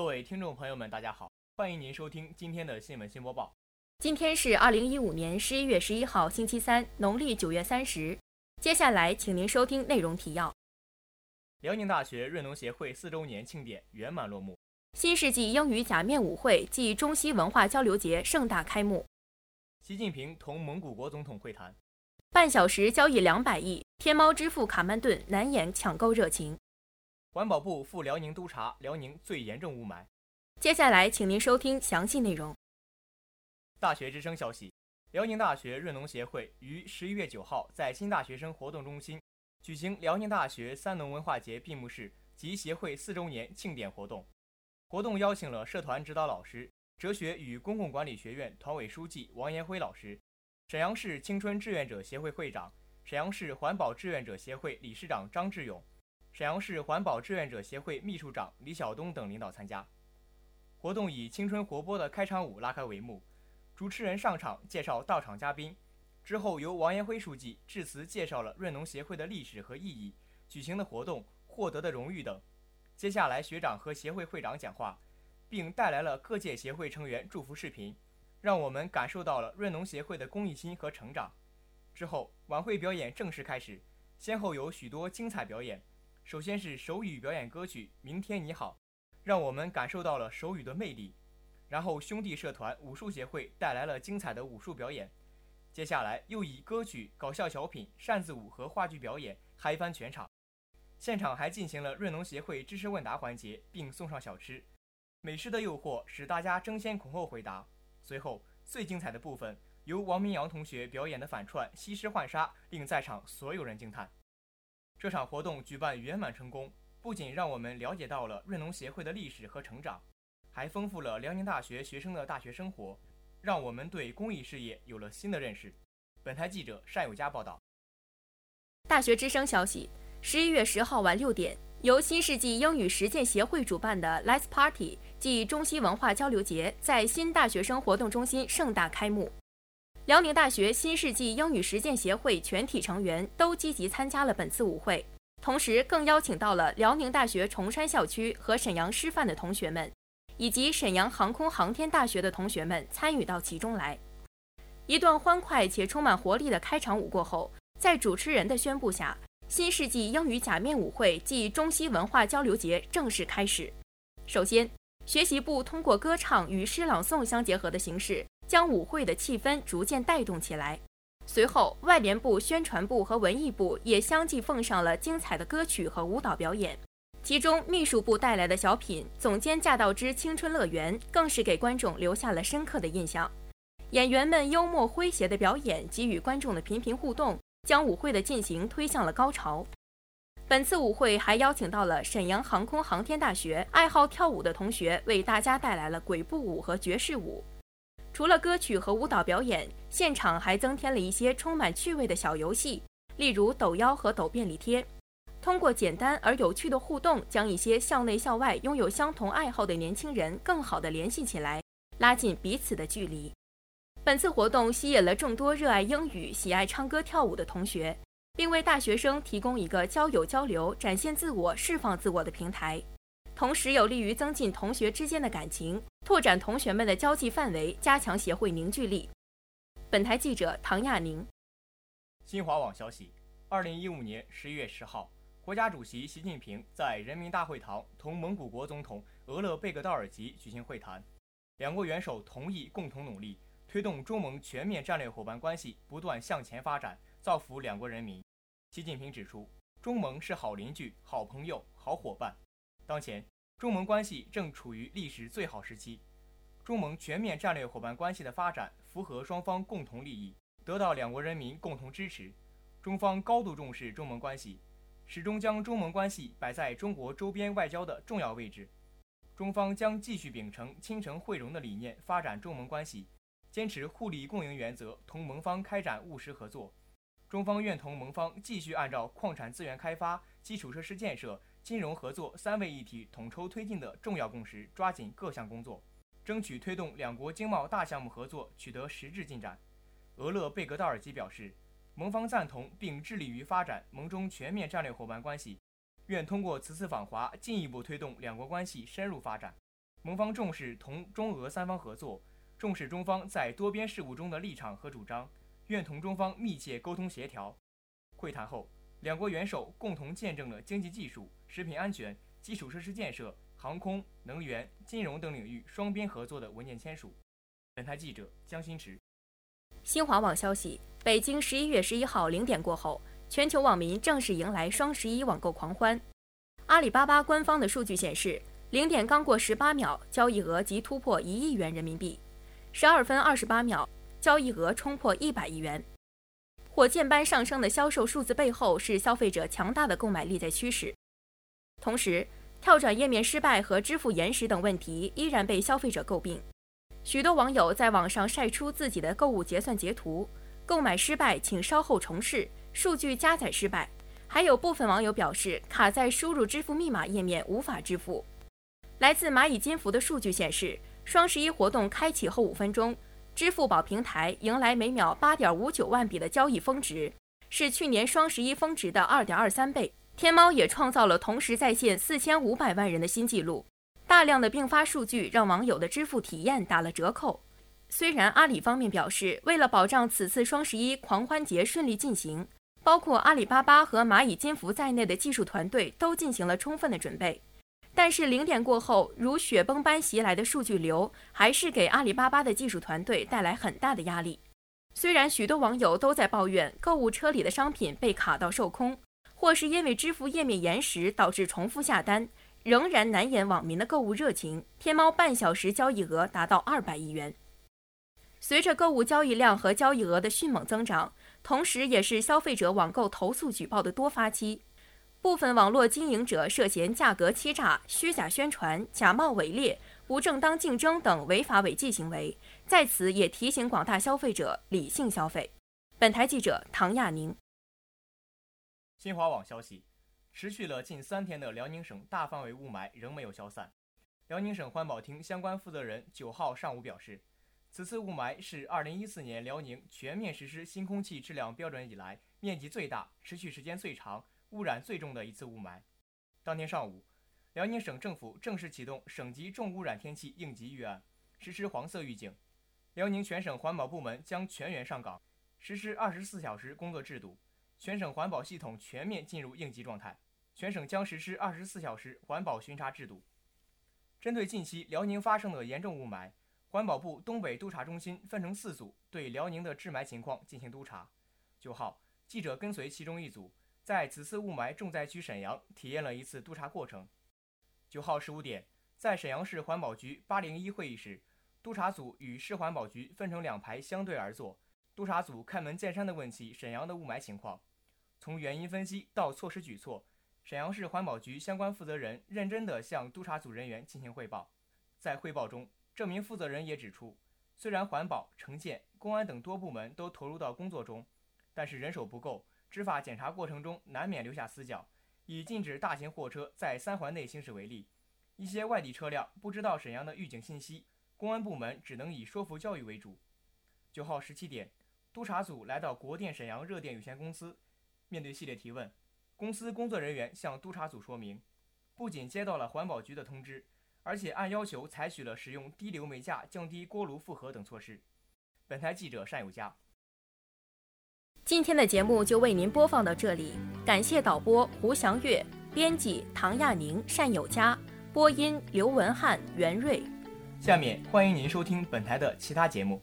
各位听众朋友们，大家好，欢迎您收听今天的新闻新播报。今天是二零一五年十一月十一号，星期三，农历九月三十。接下来，请您收听内容提要：辽宁大学润农协会四周年庆典圆满落幕；新世纪英语假面舞会暨中西文化交流节盛大开幕；习近平同蒙古国总统会谈；半小时交易两百亿，天猫支付卡曼顿难掩抢购热情。环保部赴辽宁督查辽宁最严重雾霾。接下来，请您收听详细内容。大学之声消息：辽宁大学润农协会于十一月九号在新大学生活动中心举行辽宁大学三农文化节闭幕式及协会四周年庆典活动。活动邀请了社团指导老师、哲学与公共管理学院团委书记王延辉老师、沈阳市青春志愿者协会会长、沈阳市环保志愿者协会理事长张志勇。沈阳市环保志愿者协会秘书长李晓东等领导参加。活动以青春活泼的开场舞拉开帷幕，主持人上场介绍到场嘉宾，之后由王延辉书记致辞介绍了润农协会的历史和意义、举行的活动、获得的荣誉等。接下来学长和协会会长讲话，并带来了各界协会成员祝福视频，让我们感受到了润农协会的公益心和成长。之后晚会表演正式开始，先后有许多精彩表演。首先是手语表演歌曲《明天你好》，让我们感受到了手语的魅力。然后兄弟社团武术协会带来了精彩的武术表演。接下来又以歌曲、搞笑小品、扇子舞和话剧表演嗨翻全场。现场还进行了润农协会知识问答环节，并送上小吃。美食的诱惑使大家争先恐后回答。随后最精彩的部分由王明阳同学表演的反串西施浣纱，令在场所有人惊叹。这场活动举办圆满成功，不仅让我们了解到了润农协会的历史和成长，还丰富了辽宁大学学生的大学生活，让我们对公益事业有了新的认识。本台记者单有佳报道。大学之声消息：十一月十号晚六点，由新世纪英语实践协会主办的 Let's Party 暨中西文化交流节在新大学生活动中心盛大开幕。辽宁大学新世纪英语实践协会全体成员都积极参加了本次舞会，同时更邀请到了辽宁大学崇山校区和沈阳师范的同学们，以及沈阳航空航天大学的同学们参与到其中来。一段欢快且充满活力的开场舞过后，在主持人的宣布下，新世纪英语假面舞会暨中西文化交流节正式开始。首先，学习部通过歌唱与诗朗诵相结合的形式。将舞会的气氛逐渐带动起来。随后，外联部、宣传部和文艺部也相继奉上了精彩的歌曲和舞蹈表演。其中，秘书部带来的小品《总监驾到之青春乐园》更是给观众留下了深刻的印象。演员们幽默诙谐的表演给予观众的频频互动，将舞会的进行推向了高潮。本次舞会还邀请到了沈阳航空航天大学爱好跳舞的同学，为大家带来了鬼步舞和爵士舞。除了歌曲和舞蹈表演，现场还增添了一些充满趣味的小游戏，例如抖腰和抖便利贴。通过简单而有趣的互动，将一些校内校外拥有相同爱好的年轻人更好地联系起来，拉近彼此的距离。本次活动吸引了众多热爱英语、喜爱唱歌跳舞的同学，并为大学生提供一个交友交流、展现自我、释放自我的平台。同时有利于增进同学之间的感情，拓展同学们的交际范围，加强协会凝聚力。本台记者唐亚宁。新华网消息：二零一五年十一月十号，国家主席习近平在人民大会堂同蒙古国总统额勒贝格道尔吉举行会谈，两国元首同意共同努力，推动中蒙全面战略伙伴关系不断向前发展，造福两国人民。习近平指出，中蒙是好邻居、好朋友、好伙伴。当前，中蒙关系正处于历史最好时期，中蒙全面战略伙伴关系的发展符合双方共同利益，得到两国人民共同支持。中方高度重视中蒙关系，始终将中蒙关系摆在中国周边外交的重要位置。中方将继续秉承亲诚惠容的理念发展中蒙关系，坚持互利共赢原则，同蒙方开展务实合作。中方愿同蒙方继续按照矿产资源开发、基础设施建设。金融合作三位一体统筹推进的重要共识，抓紧各项工作，争取推动两国经贸大项目合作取得实质进展。俄勒贝格道尔基表示，蒙方赞同并致力于发展蒙中全面战略伙伴关系，愿通过此次访华进一步推动两国关系深入发展。盟方重视同中俄三方合作，重视中方在多边事务中的立场和主张，愿同中方密切沟通协调。会谈后，两国元首共同见证了经济技术、食品安全、基础设施建设、航空、能源、金融等领域双边合作的文件签署。本台记者江新池。新华网消息：北京十一月十一号零点过后，全球网民正式迎来双十一网购狂欢。阿里巴巴官方的数据显示，零点刚过十八秒，交易额即突破一亿元人民币；十二分二十八秒，交易额冲破一百亿元。火箭般上升的销售数字背后，是消费者强大的购买力在驱使。同时，跳转页面失败和支付延时等问题依然被消费者诟病。许多网友在网上晒出自己的购物结算截图，购买失败，请稍后重试，数据加载失败。还有部分网友表示，卡在输入支付密码页面无法支付。来自蚂蚁金服的数据显示，双十一活动开启后五分钟。支付宝平台迎来每秒八点五九万笔的交易峰值，是去年双十一峰值的二点二三倍。天猫也创造了同时在线四千五百万人的新纪录。大量的并发数据让网友的支付体验打了折扣。虽然阿里方面表示，为了保障此次双十一狂欢节顺利进行，包括阿里巴巴和蚂蚁金服在内的技术团队都进行了充分的准备。但是零点过后，如雪崩般袭来的数据流，还是给阿里巴巴的技术团队带来很大的压力。虽然许多网友都在抱怨购物车里的商品被卡到售空，或是因为支付页面延时导致重复下单，仍然难掩网民的购物热情。天猫半小时交易额达到二百亿元。随着购物交易量和交易额的迅猛增长，同时也是消费者网购投诉举报的多发期。部分网络经营者涉嫌价格欺诈、虚假宣传、假冒伪劣、不正当竞争等违法违纪行为，在此也提醒广大消费者理性消费。本台记者唐亚宁。新华网消息：持续了近三天的辽宁省大范围雾霾仍没有消散。辽宁省环保厅相关负责人九号上午表示，此次雾霾是2014年辽宁全面实施新空气质量标准以来面积最大、持续时间最长。污染最重的一次雾霾。当天上午，辽宁省政府正式启动省级重污染天气应急预案，实施黄色预警。辽宁全省环保部门将全员上岗，实施二十四小时工作制度，全省环保系统全面进入应急状态。全省将实施二十四小时环保巡查制度。针对近期辽宁发生的严重雾霾，环保部东北督查中心分成四组，对辽宁的治霾情况进行督查。九号，记者跟随其中一组。在此次雾霾重灾区沈阳，体验了一次督查过程。九号十五点，在沈阳市环保局八零一会议室，督查组与市环保局分成两排相对而坐。督查组开门见山地问起沈阳的雾霾情况，从原因分析到措施举措，沈阳市环保局相关负责人认真地向督查组人员进行汇报。在汇报中，这名负责人也指出，虽然环保、城建、公安等多部门都投入到工作中，但是人手不够。执法检查过程中难免留下死角。以禁止大型货车在三环内行驶为例，一些外地车辆不知道沈阳的预警信息，公安部门只能以说服教育为主。九号十七点，督查组来到国电沈阳热电有限公司，面对系列提问，公司工作人员向督查组说明，不仅接到了环保局的通知，而且按要求采取了使用低硫煤价降低锅炉负荷等措施。本台记者单有佳。今天的节目就为您播放到这里，感谢导播胡祥月，编辑唐亚宁、单友佳，播音刘文汉、袁瑞。下面欢迎您收听本台的其他节目。